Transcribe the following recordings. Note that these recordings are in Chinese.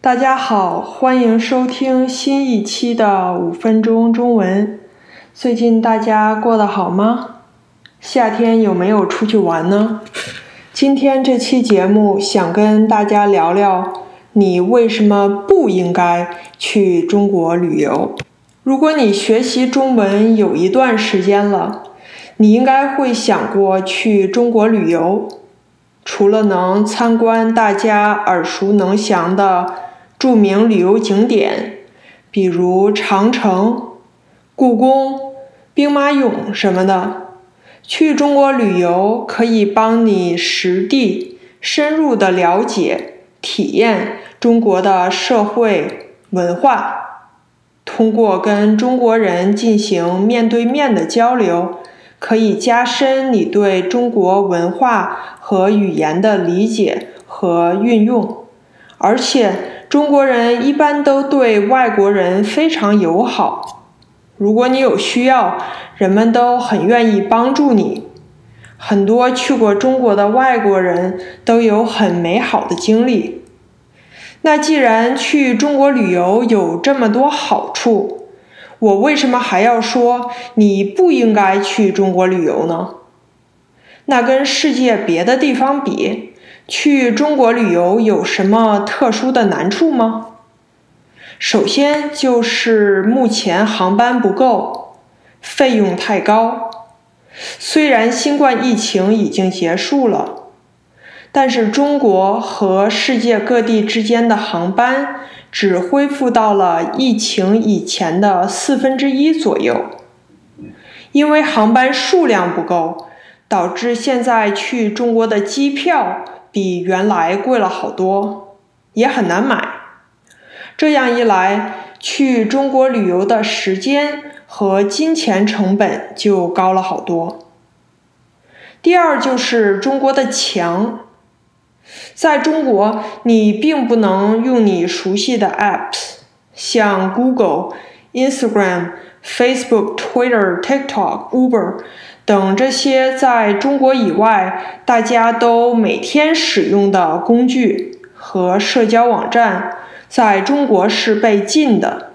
大家好，欢迎收听新一期的五分钟中文。最近大家过得好吗？夏天有没有出去玩呢？今天这期节目想跟大家聊聊，你为什么不应该去中国旅游？如果你学习中文有一段时间了，你应该会想过去中国旅游。除了能参观大家耳熟能详的著名旅游景点，比如长城、故宫、兵马俑什么的。去中国旅游可以帮你实地、深入的了解、体验中国的社会文化。通过跟中国人进行面对面的交流，可以加深你对中国文化和语言的理解和运用。而且，中国人一般都对外国人非常友好。如果你有需要，人们都很愿意帮助你。很多去过中国的外国人都有很美好的经历。那既然去中国旅游有这么多好处，我为什么还要说你不应该去中国旅游呢？那跟世界别的地方比，去中国旅游有什么特殊的难处吗？首先就是目前航班不够，费用太高。虽然新冠疫情已经结束了，但是中国和世界各地之间的航班只恢复到了疫情以前的四分之一左右。因为航班数量不够，导致现在去中国的机票比原来贵了好多，也很难买。这样一来，去中国旅游的时间和金钱成本就高了好多。第二就是中国的墙，在中国你并不能用你熟悉的 apps，像 Google、Instagram、Facebook、Twitter、TikTok、Uber 等这些在中国以外大家都每天使用的工具和社交网站。在中国是被禁的。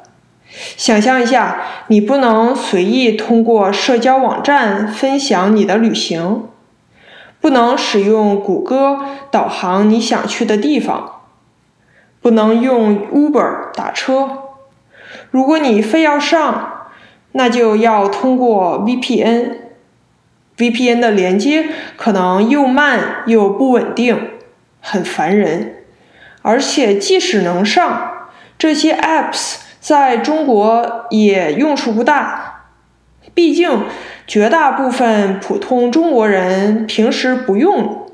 想象一下，你不能随意通过社交网站分享你的旅行，不能使用谷歌导航你想去的地方，不能用 Uber 打车。如果你非要上，那就要通过 VPN。VPN 的连接可能又慢又不稳定，很烦人。而且，即使能上这些 apps，在中国也用处不大。毕竟，绝大部分普通中国人平时不用。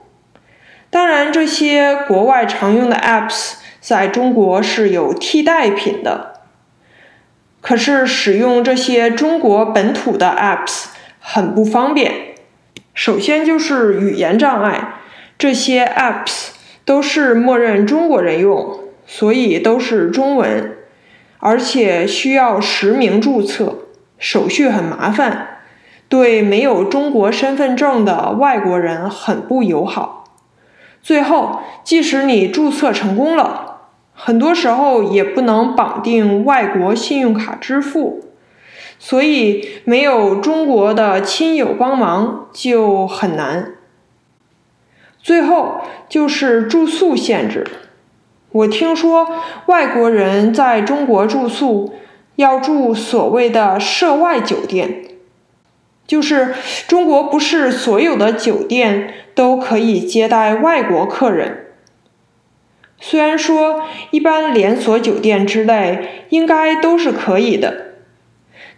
当然，这些国外常用的 apps 在中国是有替代品的。可是，使用这些中国本土的 apps 很不方便。首先就是语言障碍，这些 apps。都是默认中国人用，所以都是中文，而且需要实名注册，手续很麻烦，对没有中国身份证的外国人很不友好。最后，即使你注册成功了，很多时候也不能绑定外国信用卡支付，所以没有中国的亲友帮忙就很难。最后就是住宿限制。我听说外国人在中国住宿要住所谓的涉外酒店，就是中国不是所有的酒店都可以接待外国客人。虽然说一般连锁酒店之类应该都是可以的，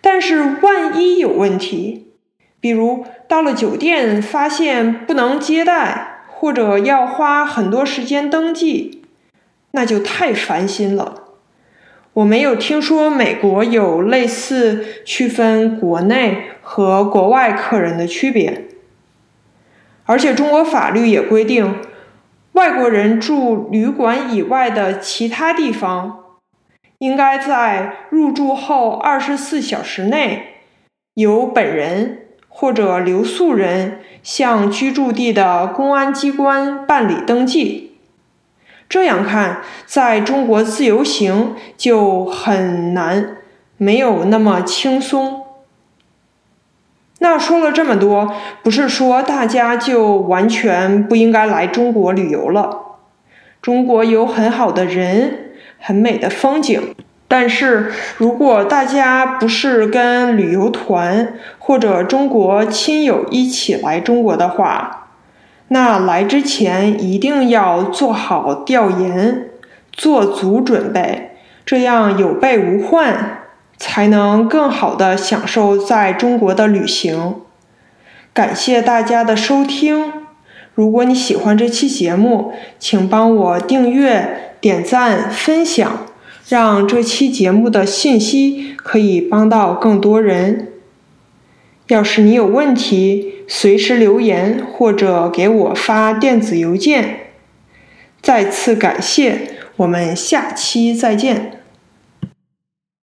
但是万一有问题，比如到了酒店发现不能接待。或者要花很多时间登记，那就太烦心了。我没有听说美国有类似区分国内和国外客人的区别，而且中国法律也规定，外国人住旅馆以外的其他地方，应该在入住后二十四小时内由本人或者留宿人。向居住地的公安机关办理登记，这样看，在中国自由行就很难，没有那么轻松。那说了这么多，不是说大家就完全不应该来中国旅游了。中国有很好的人，很美的风景。但是如果大家不是跟旅游团或者中国亲友一起来中国的话，那来之前一定要做好调研，做足准备，这样有备无患，才能更好的享受在中国的旅行。感谢大家的收听，如果你喜欢这期节目，请帮我订阅、点赞、分享，让这期节目的信息可以帮到更多人。要是你有问题，随时留言或者给我发电子邮件。再次感谢，我们下期再见。